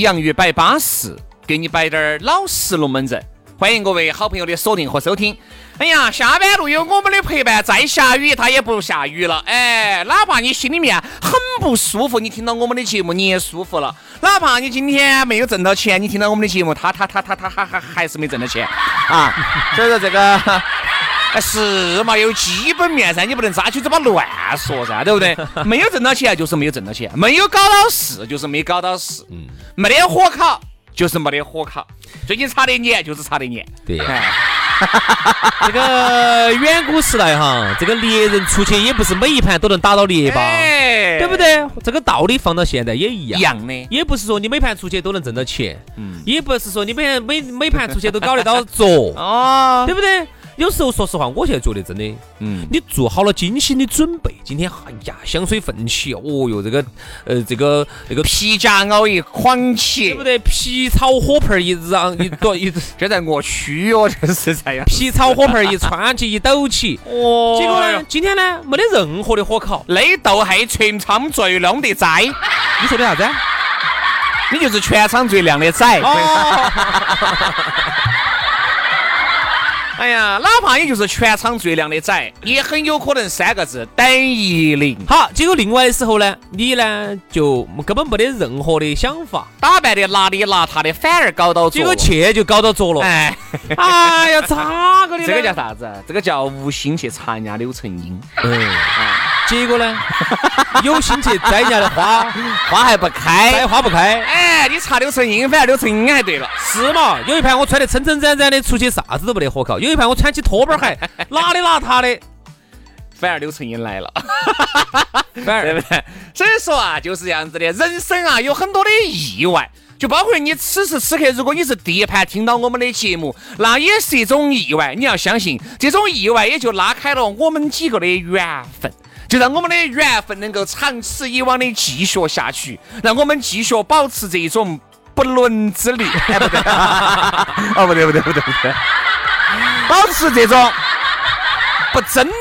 洋芋摆巴适，给你摆点儿老实龙门阵。欢迎各位好朋友的锁定和收听。哎呀，下班路有我们的陪伴，再下雨它也不下雨了。哎，哪怕你心里面很不舒服，你听到我们的节目你也舒服了。哪怕你今天没有挣到钱，你听到我们的节目，他他他他他还还还是没挣到钱啊。所以说这个。是嘛，有基本面噻，你不能扎起嘴巴乱说噻，对不对？没有挣到钱就是没有挣到钱，没有搞到事就是没搞到事，嗯，没得火烤就是没得火烤。最近查的年就是查的年，对。这个远古时代哈，这个猎人出去也不是每一盘都能打到猎吧，对不对？这个道理放到现在也一样，一样的，也不是说你每盘出去都能挣到钱，嗯，也不是说你每每每盘出去都搞得到桌，哦，对不对？有时候说实话，我现在觉得真的，嗯，你做好了精心的准备，今天哎呀，香水奋起，哦哟，这个呃，这个那个皮夹袄一 khoảng 起，对不对？皮草火盆一让一朵一，这在我去哦，这是这样。皮草火盆一穿起一抖起，哦，结果呢，今天呢，没得任何的火烤，那都是全场最靓的仔。你说的啥子？你就是全场最靓的仔。哎呀，哪怕也就是全场最靓的仔，也很有可能三个字等于零。好，结果另外的时候呢，你呢就根本没得任何的想法，打扮的邋里邋遢的，反而搞到结果去就搞到着了。哎，哎呀，咋个的？这个叫啥子？这个叫无心去插人家柳成荫。嗯。结果呢？有心去摘人家的花，花还不开，摘花不开。哎，你查柳成荫，反正柳成荫还对了。是嘛？有一盘我穿得撑撑展展的出去，啥子都不得火烤；有一盘我穿起拖板鞋，邋里邋遢的，反而柳成荫来了。反而对不对？所以说啊，就是这样子的。人生啊，有很多的意外，就包括你此时此刻，如果你是第一盘听到我们的节目，那也是一种意外。你要相信，这种意外也就拉开了我们几个的缘分。就让我们的缘分能够长此以往的继续下去，让我们继续保持这种不伦之力。哎，不对，哦，不对，不对，不对，不对，保持这种不真的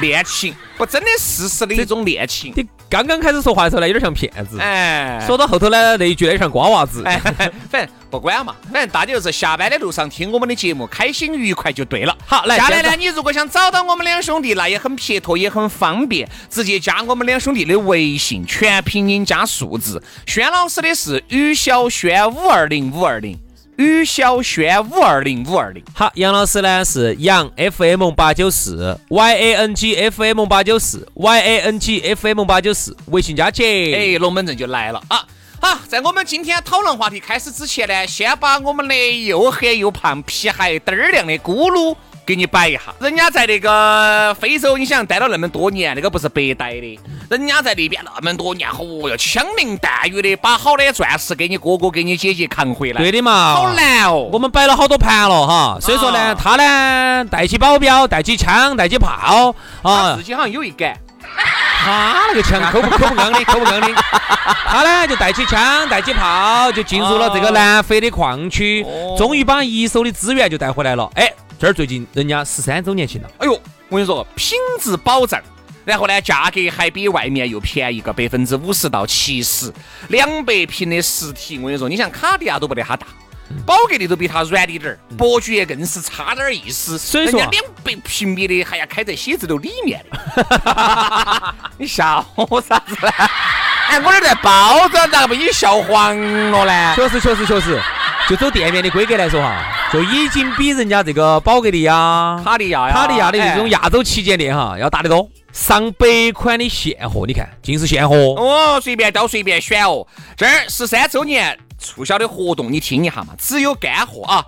恋情，不真的事实的一种恋情。刚刚开始说话的时候呢，有点像骗子。哎，说到后头呢，那一句呢像瓜娃子。哎，反正不管嘛，反正大家就是下班的路上听我们的节目，开心愉快就对了。好，来，下来呢，你如果想找到我们两兄弟，那也很撇脱，也很方便，直接加我们两兄弟的微信，全拼音加数字。轩老师的是于小轩五二零五二零。于小轩五二零五二零，好，杨老师呢是杨 FM 八九四，Y A N G F M 八九四，Y A N G F M 八九四，微信加起，哎，龙门阵就来了啊！好，在我们今天讨论话题开始之前呢，先把我们的又黑又胖、皮还嘚儿亮的咕噜。给你摆一下，人家在那个非洲，你想待了那么多年，那个不是白待的。人家在那边那么多年，哦哟，枪林弹雨的，把好的钻石给你哥哥、给你姐姐扛回来。对的嘛，好难哦。我们摆了好多盘了哈，所以说呢，他呢带起保镖，带起枪，带起炮啊，自己好像有一杆。他那个枪抠不抠 不刚的，抠不刚的。他呢就带起枪，带起炮，就进入了这个南非的矿区，终于把一手的资源就带回来了。哎。这儿最近人家十三周年庆了，哎呦，我跟你说，品质保障，然后呢，价格还比外面又便宜个百分之五十到七十，两百平的实体，我跟你说，你像卡地亚都不得它大。宝格丽都比它软滴点儿，伯爵更是差点意思。所以说，两百平米的还要开在写字楼里面的。你笑我啥子呢？哎，我这在包装，咋个被你笑黄了呢？确实，确实，确实。就走店面的规格来说哈，就已经比人家这个宝格丽呀、卡地亚、卡地亚的这种亚洲旗舰店哈要大得多。上百款的现货，你看尽是现货哦，随便挑随便选哦。这儿十三周年。促销的活动你听一下嘛，只有干货啊！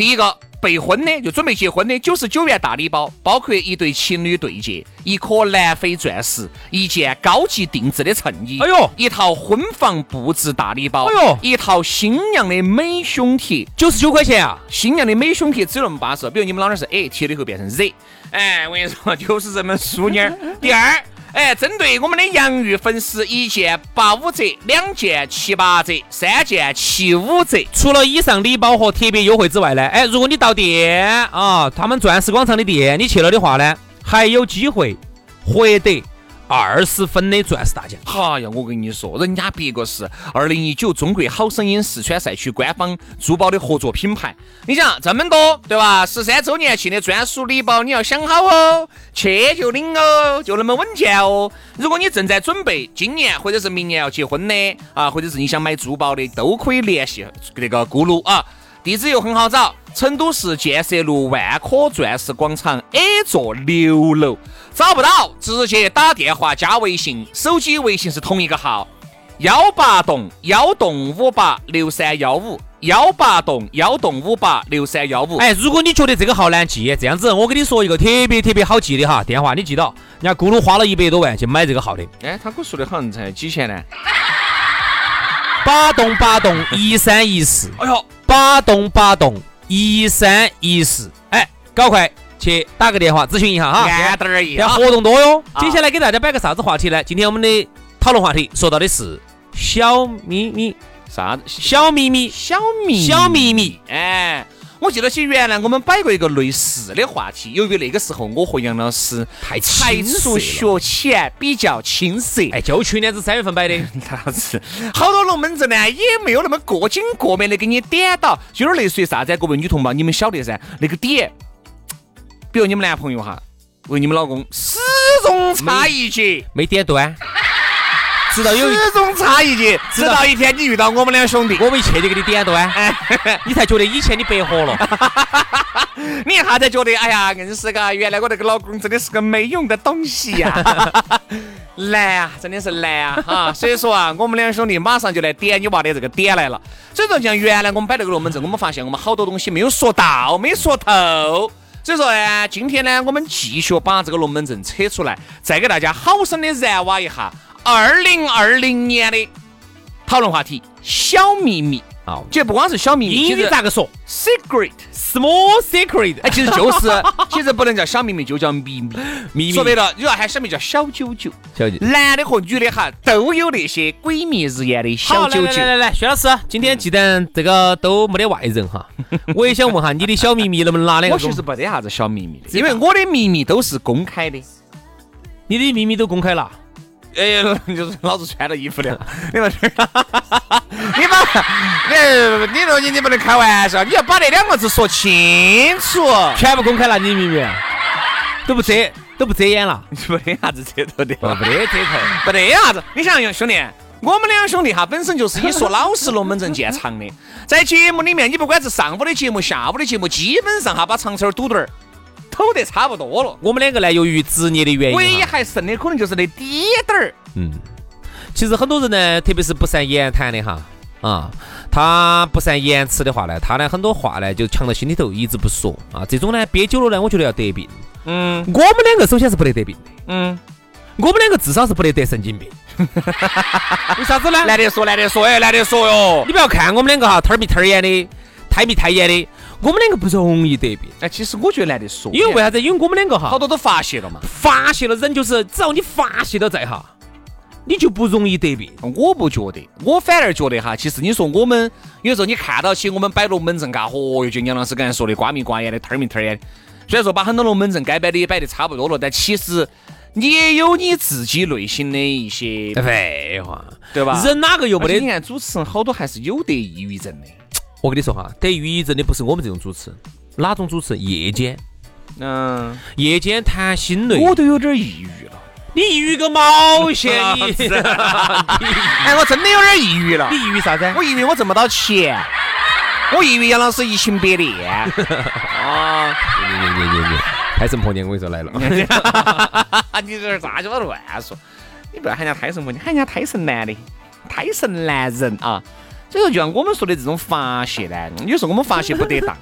第一个备婚的就准备结婚的九十九元大礼包，包括一对情侣对戒、一颗南非钻石、一件高级定制的衬衣，哎呦，一套婚房布置大礼包，哎呦，一套新娘的美胸贴，九十九块钱啊！新娘的美胸贴只有那么巴适，比如你们老娘是 A 贴了以后变成 Z，哎，我跟你说 就是这么淑女。第二。哎，针对我们的洋芋粉丝，一件八五折，两件七八折，三件七五折。除了以上礼包和特别优惠之外呢，哎，如果你到店啊，他们钻石广场的店，你去了的话呢，还有机会获得。二十分的钻石大奖！哎呀，我跟你说，人家别个是二零一九中国好声音四川赛区官方珠宝的合作品牌。你想这么多，对吧？十三周年庆的专属礼包，你要想好哦，去就领哦，就那么稳健哦。如果你正在准备今年或者是明年要结婚的啊，或者是你想买珠宝的，都可以联系那个咕噜啊。地址又很好找，成都市建设路万科钻石广场 A 座六楼。找不到，直接打电话加微信，手机微信是同一个号：幺八栋幺栋五八六三幺五，幺八栋幺栋五八六三幺五。哎，如果你觉得这个号难记，这样子我跟你说一个特别特别好记的哈，电话你记到，人家咕噜花了一百多万去买这个号的。哎，他给我说的好像才几千呢？八栋八栋一三一四，哎呦！八栋八栋一三一四，哎，搞快去打个电话咨询一下哈。要活动多哟。接下来给大家摆个啥子话题呢？今天我们的讨论话题说到的是小秘密，啥子？小秘密，小秘小秘密，哎。我记得起原来我们摆过一个类似的话题，由于那个时候我和杨老师太才疏学浅，比较青涩。哎，就去年子三月份摆的，老子好多龙门阵呢，也没有那么过紧过面的给你点到，就有点类似于啥子？各位女同胞，你们晓得噻？那个点，比如你们男朋友哈，为你们老公始终差一截，没点端。直到有始终差一截，直到一天你遇到我们两兄弟，我们一切就给你点端，你才觉得以前你白活了。你一下才觉得，哎呀，硬是嘎，原来我那个老公真的是个没用的东西呀，难啊，真的是难啊，哈。所以说啊，我们两兄弟马上就来点你娃的这个点来了。所以说，像原来我们摆那个龙门阵，我们发现我们好多东西没有说到，没说透。所以说呢，今天呢，我们继续把这个龙门阵扯出来，再给大家好生的燃挖一下。二零二零年的讨论话题：小秘密啊，其实不光是小秘密，英语咋个说？Secret，small secret，哎，其实就是，其实不能叫小秘密，就叫秘密。秘密说白了，你要喊小秘密叫小九九。小九，男的和女的哈都有那些鬼迷日眼的小九九。来来来来，薛老师，今天既然这个都没得外人哈，我也想问下你的小秘密能不能拿两个？我其实没得啥子小秘密的，因为我的秘密都是公开的。你的秘密都公开了？哎，就是老子穿了衣服的，你们，你把，你你说你你不能开玩笑，你要把那两个字说清楚，全部公开了，你明明。都不遮都不遮掩了，没得啥子遮头的，没得遮头，没得啥子。你想兄弟，我们两兄弟哈，本身就是以说老实龙门阵见长的，在节目里面，你不管是上午的节目、下午的节目，基本上哈把长儿堵堵儿。抖得差不多了。我们两个呢，由于职业的原因，唯一还剩的可能就是那滴点儿。嗯，其实很多人呢，特别是不善言谈的哈，啊，他不善言辞的话呢，他呢很多话呢就藏到心里头，一直不说啊。这种呢憋久了呢，我觉得要得病。嗯，我们两个首先是不得得病的。嗯，我们两个至少是不得得神经病。为啥子呢？难得说，难得说，哎，难得说哟。你不要看我们两个哈，摊儿鼻儿眼的，太眉太眼的。我们两个不容易得病，哎，其实我觉得难得说，因为为啥子？因为我们两个哈，好多都发泄了嘛，发泄了，人就是只要你发泄了在哈，你就不容易得病。我不觉得，我反而觉得哈，其实你说我们有时候你看到起我们摆龙门阵嘎，嚯哟，就杨老师刚才说的瓜米瓜眼的，儿明儿眼的，虽然说把很多龙门阵该摆的也摆的差不多了，但其实你也有你自己内心的一些，废话，对吧？人哪个又不得？你看主持人好多还是有得抑郁症的。我跟你说哈，得抑郁症的不是我们这种主持，哪种主持？夜间，嗯，夜间谈心累，我都有点抑郁了。你抑郁个毛 线？你，哎，我真的有点抑郁了。你抑郁啥子？我抑郁我挣不到钱。我抑郁杨老师移情别恋 啊！你你你你你，胎神婆娘，我跟你说来了。你这咋鸡巴乱说？你不要喊人家胎神婆娘，喊人家胎神男的，胎神男人啊！所以说，就像我们说的这种发泄呢，有时候我们发泄不得当，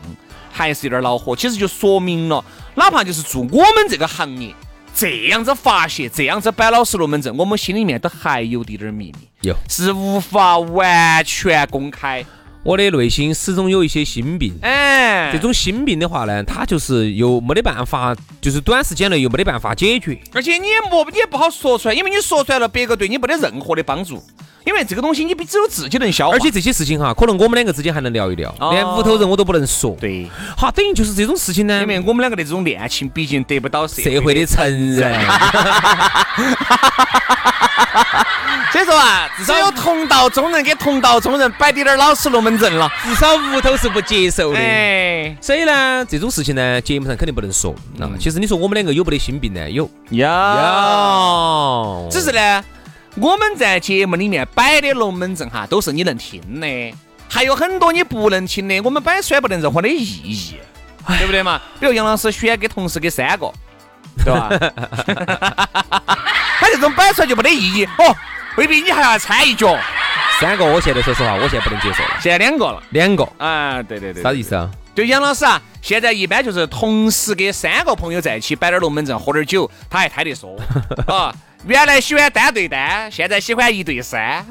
还是有点恼火。其实就说明了，哪怕就是做我们这个行业，这样子发泄，这样子摆老实龙门阵，我们心里面都还有点点秘密，有。是无法完全公开。我的内心始终有一些心病，哎，这种心病的话呢，它就是又没得办法，就是短时间内又没得办法解决，而且你也莫你也不好说出来，因为你说出来了，别个对你没得任何的帮助，因为这个东西你只有自己能消化。而且这些事情哈，可能我们两个之间还能聊一聊，连屋头人我都不能说。对，好，等于就是这种事情呢，因为我们两个的这种恋情，毕竟得不到社会的承认。所以说啊，至少有同道中人给同道中人摆点点老实龙门阵了，至少屋头是不接受的。哎，所以呢，这种事情呢，节目上肯定不能说。那其实你说我们两个有不得心病呢？有，有。只是呢，我们在节目里面摆的龙门阵哈，都是你能听的，还有很多你不能听的，我们摆出来不能任何的意义，对不对嘛？比如杨老师选给同事给三个，对吧？他这种摆出来就没得意义哦。未必你还要掺一脚，三个我现在说实话，我现在不能接受了。现在两个了，两个啊，对对对，啥意思啊？就杨老师啊，现在一般就是同时给三个朋友在一起摆点龙门阵，喝点酒，他还抬得说 啊。原来喜欢单对单，现在喜欢一对三，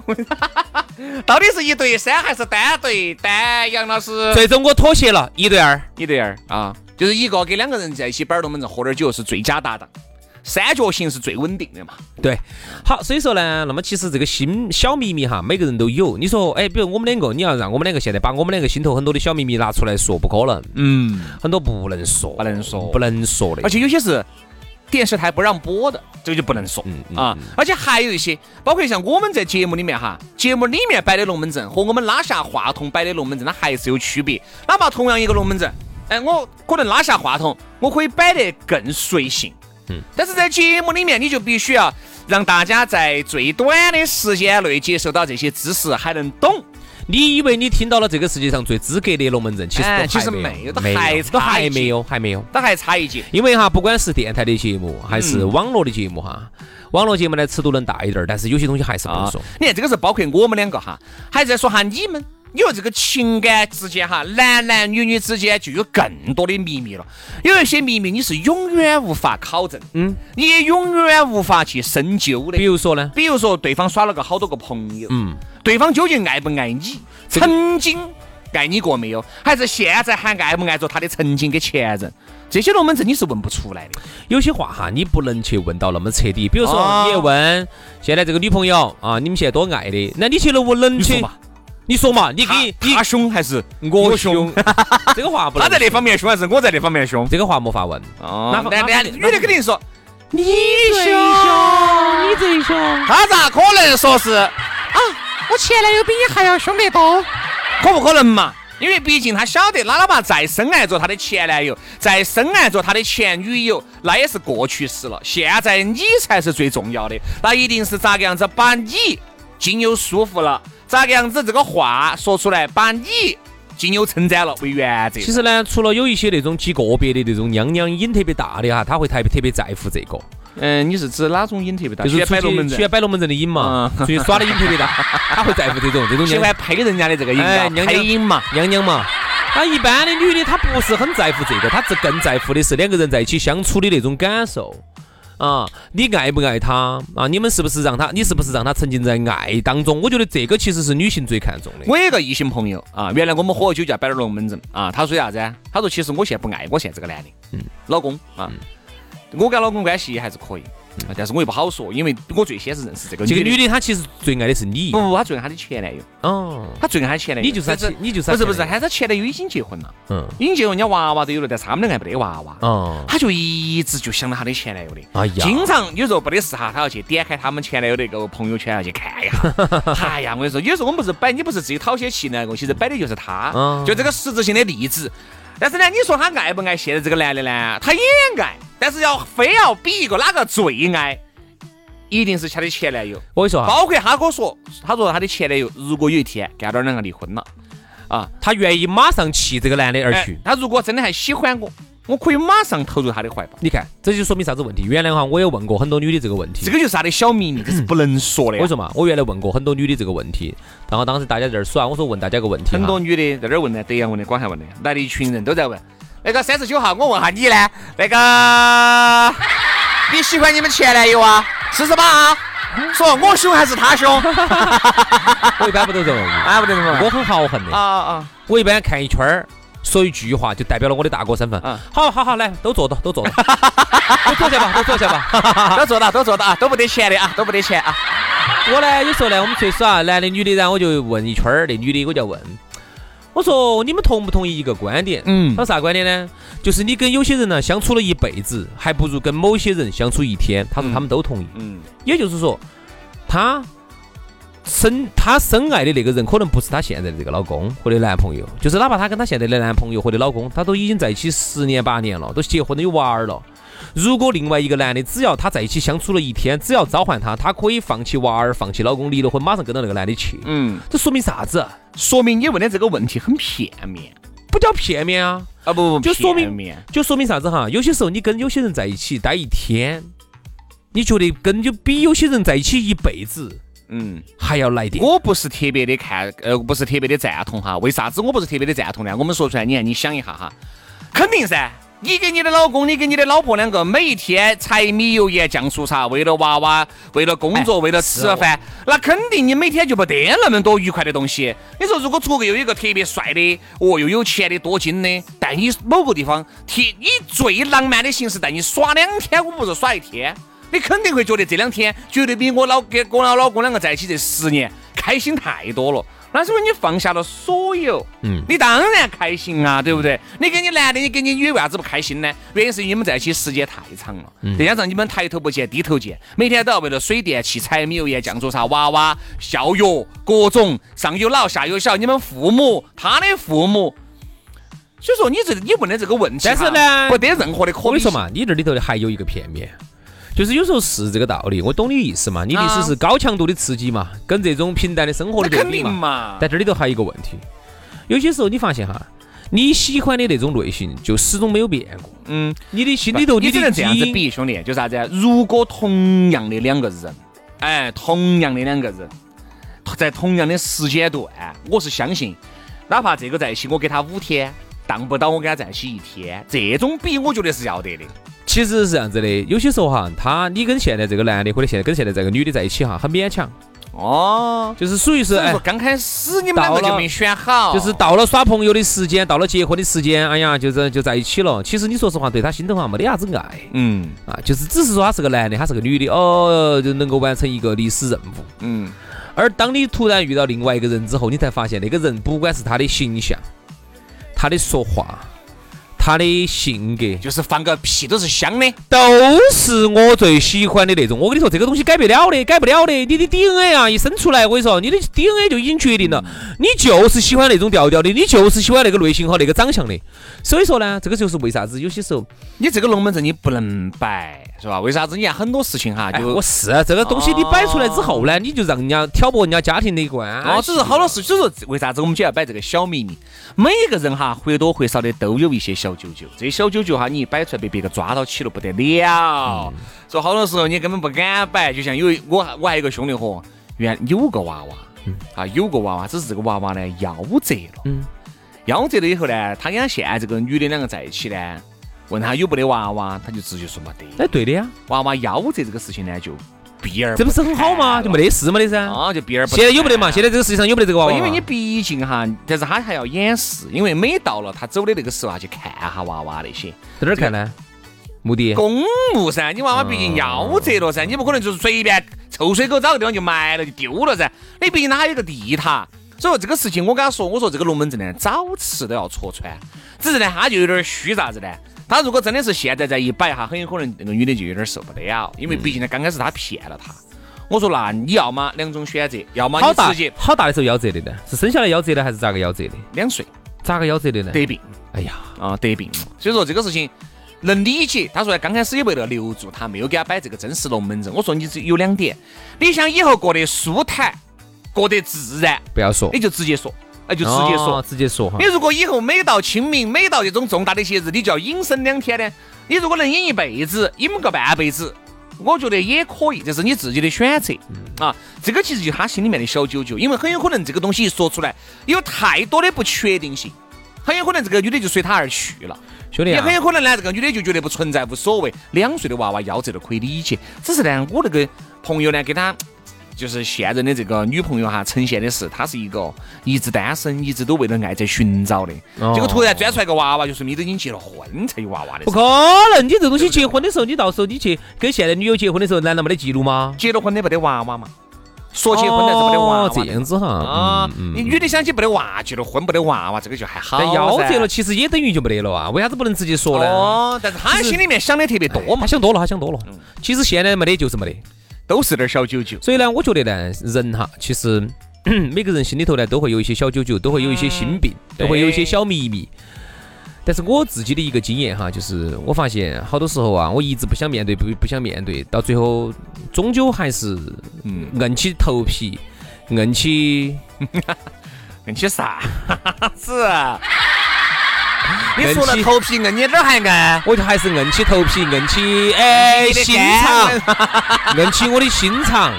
到底是一对三还是单对单？杨老师，最终我妥协了，一对二，一对二啊，就是一个跟两个人在一起摆龙门阵，喝点酒是最佳搭档。三角形是最稳定的嘛？对，好，所以说呢，那么其实这个心小秘密哈，每个人都有。你说，哎，比如我们两个，你要让我们两个现在把我们两个心头很多的小秘密拿出来说，不可能。嗯，很多不能说，不能说，不能说的。而且有些是电视台不让播的，这个就不能说啊。而且还有一些，包括像我们在节目里面哈，节目里面摆的龙门阵和我们拉下话筒摆的龙门阵，它还是有区别。哪怕同样一个龙门阵，哎，我可能拉下话筒，我可以摆得更随性。嗯，但是在节目里面，你就必须要让大家在最短的时间内接受到这些知识，还能懂。你以为你听到了这个世界上最资格的龙门阵，其实其实没有，都还都还没有，还没有，都还差一截。因为哈，不管是电台的节目，还是网络的节目哈，网络节目呢尺度能大一点，但是有些东西还是不能说。你看，这个是包括我们两个哈，还在说哈你们。你说这个情感之间哈，男男女女之间就有更多的秘密了。有一些秘密你是永远无法考证，嗯，你也永远无法去深究的。比如说呢？比如说对方耍了个好多个朋友，嗯，对方究竟爱不爱你？曾经爱你过没有？还是现在还爱不爱着他的曾经跟前任？这些龙门阵你是问不出来的。有些话哈，你不能去问到那么彻底。比如说，你问现在这个女朋友啊，你们现在多爱的？那你去了我能去？你说嘛？你给他凶还是我凶？这个话不能。他在那方面凶还是我在那方面凶？这个话没法问。哦。那那女的肯定说你最凶，你最凶。他咋可能说是啊？我前男友比你还要凶得多，可不可能嘛？因为毕竟他晓得，哪怕再深爱着他的前男友，再深爱着他的前女友，那也是过去式了。现在你才是最重要的，那一定是咋个样子把你经有舒服了。咋个样子？这个话说出来，把你仅有称赞了为原则。其实呢，除了有一些那种极个别的那种娘娘瘾特别大的哈，他会特别特别在乎这个。嗯，你是指哪种瘾特别大？就是摆龙门阵，喜欢摆龙门阵的瘾嘛，出去耍的瘾特别大，他会在乎这种这种。喜欢拍人家的这个瘾，配瘾嘛，娘娘嘛。那一般的女的，她不是很在乎这个，她是更在乎的是两个人在一起相处的那种感受。啊，你爱不爱他啊？你们是不是让他？你是不是让他沉浸在爱当中？我觉得这个其实是女性最看重的。我有个异性朋友啊，原来我们喝酒叫摆点龙门阵啊。他说啥子？他说其实我现在不爱我现在这个男的，嗯，老公啊，我跟老公关系还是可以，但是我又不好说，因为我最先是认识这个这个女的。她其实最爱的是你。不不，她最爱她的前男友。哦，她最爱她前男友。你就是她前，你就是她不是不是，前男友她前男友已经结婚了，嗯，已经结婚，人家娃娃都有了，但是他们两个还没得娃娃。哦，她就一直就想到她的前男友的，哎呀经常有时候不得事哈，她要去点开他们前男友那个朋友圈要去看一下。哎呀，我跟你说，有时候我们不是摆，你不是自己讨些气呢，其实摆的就是她，嗯就这个实质性的例子。但是呢，你说她爱不爱现在这个男的呢？她也爱，但是要非要比一个哪个最爱，一定是她的前男友。我跟你说哈，包括他跟我说，他说他的前男友如果有一天干到两个离婚了，啊，她愿意马上弃这个男的而去哎。他如果真的还喜欢我，我可以马上投入他的怀抱。你看，这就说明啥子问题？原来哈，我也问过很多女的这个问题。这个就是他的小秘密，这是不能说的呀。我说嘛，我原来问过很多女的这个问题，然后当时大家在这儿耍，我说问大家个问题，很多女的在这儿问呢，德阳问的，广汉问的，来了一群人都在问。那个三十九号，我问下你呢，那个你喜欢你们前男友啊？四十八啊？说我凶还是他凶？我一般不都这么问，啊，不得这么我很豪横的，啊啊！我一般看一圈儿，说一句话就代表了我的大哥身份嗯。好好好，来，都坐到，都坐到，都坐下吧，都坐下吧。都坐到，都坐到啊，都不得钱的啊，都不得钱啊。我呢，有时候呢，我们出去耍，男的女的，然后我就问一圈儿，那女的我就要问，我说你们同不同意一个观点？嗯他说啥观点呢？就是你跟有些人呢相处了一辈子，还不如跟某些人相处一天。他说他们都同意，嗯也就是说，他深他深爱的那个人，可能不是他现在的这个老公或者男朋友，就是哪怕他跟他现在的男朋友或者老公，他都已经在一起十年八年了，都结婚了有娃儿了。如果另外一个男的，只要他在一起相处了一天，只要召唤他，他可以放弃娃儿，放弃老公，离了婚，马上跟到那个男的去。嗯，这说明啥子？说明你问的这个问题很片面不叫片面啊，啊，不不，就说明。就说明啥子哈？有些时候你跟有些人在一起待一天，你觉得跟就比有些人在一起一辈子嗯，还要来电。我不是特别的看，呃，不是特别的赞同哈。为啥子我不是特别的赞同呢？我们说出来，你看，你想一下哈，肯定噻。你给你的老公，你给你的老婆两个，每一天柴米油盐酱醋茶，为了娃娃，为了工作，为了吃饭，那肯定你每天就不得那么多愉快的东西。你说，如果出个有一个特别帅的，哦，又有钱的，多金的，带你某个地方，替以最浪漫的形式带你耍两天，我不是耍一天。你肯定会觉得这两天绝对比我老跟我老老公两个在一起这十年开心太多了。那是因为你放下了所有，嗯，你当然开心啊，对不对？你跟你男的，你跟你女为啥子不开心呢？原因是你们在一起时间太长了，再加上你们抬头不见低头见，每天都要为了水电气、柴米油盐酱醋茶、娃娃、教育各种上有老下有小，你们父母他的父母。所以说，你这你问的这个问题，但是呢不得任何的可比性。我跟你说嘛，你这里头的还有一个片面，就是有时候是这个道理，我懂你意思嘛，你的意思是高强度的刺激嘛，跟这种平淡的生活的对比嘛。定嘛，但这里头还有一个问题，有些时候你发现哈，你喜欢的那种类型就始终没有变过，嗯，你的心里头你只能这样子比，兄弟，就啥子啊？如果同样的两个人，哎，同样的两个人，在同样的时间段，我是相信，哪怕这个在一起，我给他五天，当不到我跟他在一起一天，这种比我觉得是要得的。其实是这样子的，有些时候哈，他你跟现在这个男的或者现在跟现在这个女的在一起哈，很勉强，哦，就是属于是哎。刚开始你们两个就没选好，就是到了耍朋友的时间，到了结婚的时间，哎呀，就是就在一起了。其实你说实话，对他心头哈没得啥子爱嗯啊，就是只是说他是个男的，他是个女的，哦，就能够完成一个历史任务。嗯，而当你突然遇到另外一个人之后，你才发现那个人不管是他的形象、他的说话、他的性格，就是放个屁都是香的。都是我最喜欢的那种。我跟你说，这个东西改不了的，改不了的。你的 DNA 啊，一生出来，我跟你说，你的 DNA 就已经决定了，你就是喜欢那种调调的，你就是喜欢那个类型和那个长相的。所以说呢，这个就是为啥子有些时候，你这个龙门阵你不能摆，是吧？为啥子？你看很多事情哈，哎，就我是啊这个东西，你摆出来之后呢，你就让人家挑拨人家家庭的一关。哦，只是好多事，所以说为啥子我们就要摆这个小秘密？每一个人哈，或多或少的都有一些小九九，这些小九九哈，你一摆出来被别个抓到起了不得了。说好多时候你根本不敢摆，就像有一我我还有一个兄弟伙，原有个娃娃，啊有个娃娃，只是这个娃娃呢夭折了。嗯夭折了以后呢，他跟他现在这个女的两个在一起呢，问他有没得娃娃，他就直接说没得。哎，对的呀，娃娃夭折这个事情呢，就避而这不是很好吗？就没得事没得噻。啊，就避而不现在有没得嘛？现在这个世界上有没得这个娃娃？因为你毕竟哈，但是他还要掩饰，因为每到了他走的那个时候啊，去看下娃娃那些，在哪儿看呢？目的公墓噻，你娃娃毕竟夭折了噻，你不可能就是随便臭水沟找个地方就埋了就丢了噻。你毕竟它还有个地塔，所以说这个事情我跟他说，我说这个龙门阵呢，早迟都要戳穿。只是呢，他就有点虚啥子呢？他如果真的是现在再一摆哈，很有可能那个女的就有点受不了，因为毕竟呢，刚开始他骗了她。我说那你要么两种选择，要么你直接好大的时候夭折的呢？是生下来夭折的还是咋个夭折的？两岁，咋个夭折的呢？得病。哎呀，啊得病。所以说这个事情能理解。他说刚开始也为了留住他，没有给他摆这个真实龙门阵。我说你只有两点，你想以后过得舒坦，过得自然，不要说，你就直接说。哎，就直接说，直接说哈。你如果以后每到清明，每到这种重大的节日，你就要隐身两天呢？你如果能隐一辈子，隐个半辈子，我觉得也可以，这是你自己的选择啊。这个其实就他心里面的小九九，因为很有可能这个东西一说出来，有太多的不确定性，很有可能这个女的就随他而去了，兄弟。也很有可能呢，这个女的就觉得不存在，无所谓。两岁的娃娃夭折都可以理解，只是呢，我那个朋友呢，给他。就是现任的这个女朋友哈，呈现的是她是一个一直单身，一直都为了爱在寻找的。结果突然钻出来个娃娃，就说你都已经结了婚才有娃娃的。不可能，你这东西结婚的时候，你到时候你去跟现任女友结婚的时候，难道没得记录吗？结了婚的没得娃娃嘛？说结婚的是没得娃娃。这样子哈。啊，你女的想起没得娃，结了婚没得娃娃，这个就还好。但夭折了，其实也等于就没得了啊？为啥子不能直接说呢？哦，但是他心里面想的特别多嘛。他想多了，他想多了。其实现在没得就是没得。都是点小九九，所以呢，我觉得呢，人哈，其实 每个人心里头呢，都会有一些小九九，都会有一些心病，都会有一些小秘密。但是我自己的一个经验哈，就是我发现好多时候啊，我一直不想面对，不不想面对，到最后终究还是嗯，硬起头皮，硬起，硬起啥子？你说了头皮硬，你哪儿还硬？我就还是硬起头皮，硬起哎心肠，硬起我的心肠，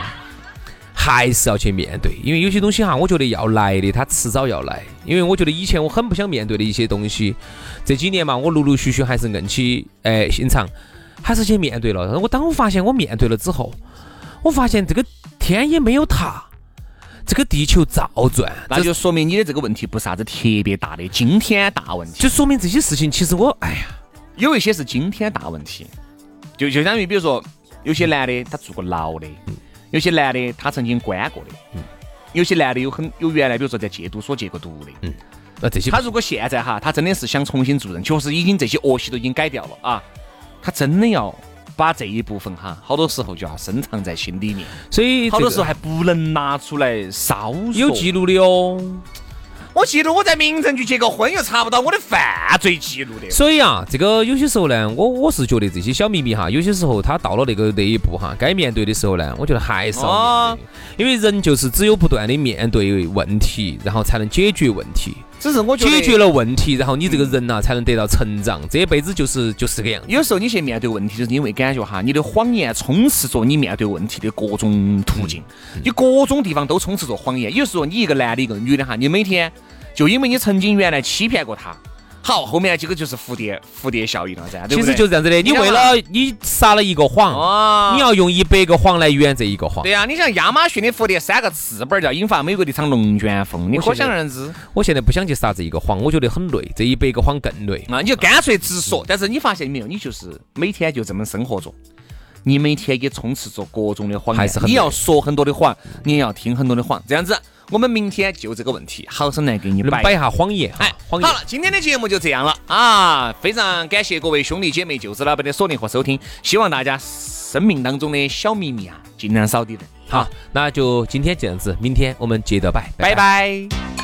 还是要去面对。因为有些东西哈，我觉得要来的，它迟早要来。因为我觉得以前我很不想面对的一些东西，这几年嘛，我陆陆续续还是硬起哎心肠，还是去面对了。我当我发现我面对了之后，我发现这个天也没有塌。这个地球照转，那就说明你的这个问题不是啥子特别大的惊天大问题，就说明这些事情其实我，哎呀，有一些是惊天大问题，就就相当于比如说，有些男的他坐过牢的，有些男的他曾经关过的，有些男的有很有原来比如说在戒毒所戒过毒的，嗯，那这些他如果现在哈，他真的是想重新做人，确实已经这些恶习都已经改掉了啊，他真的要。把这一部分哈，好多时候就要深藏在心里面，所以好多时候还不能拿出来烧。有记录的哦，我记录我在民政局结个婚，又查不到我的犯罪记录的。所以啊，这个有些时候呢，我我是觉得这些小秘密哈，有些时候他到了那个那一步哈，该面对的时候呢，我觉得还是要面对，因为人就是只有不断的面对问题，然后才能解决问题。只是我觉得解决了问题，然后你这个人呐才能得到成长。这一辈子就是就是这个样。有时候你去面对问题，就是因为感觉哈，你的谎言充斥着你面对问题的各种途径，你各种地方都充斥着谎言。有时候你一个男的，一个女的哈，你每天就因为你曾经原来欺骗过他。好，后面这个就是蝴蝶蝴蝶效应了噻，其实就是这样子的。你为了你撒了一个谎，你要用一百个谎来圆这一个谎。对呀，你像亚马逊的蝴蝶三个翅膀，叫引发美国的一场龙卷风，你可想而知。我现在不想去撒这一个谎，我觉得很累，这一百个谎更累。啊你就干脆直说。但是你发现没有，你就是每天就这么生活着，你每天也充斥着各种的谎言，你要说很多的谎，你也要听很多的谎，这样子。我们明天就这个问题，好生来给你摆一下谎言。哎，好了，今天的节目就这样了啊！非常感谢各位兄弟姐妹、舅子老板的锁定和收听，希望大家生命当中的小秘密啊，尽量少点。好，那就今天这样子，明天我们接着摆，拜拜。在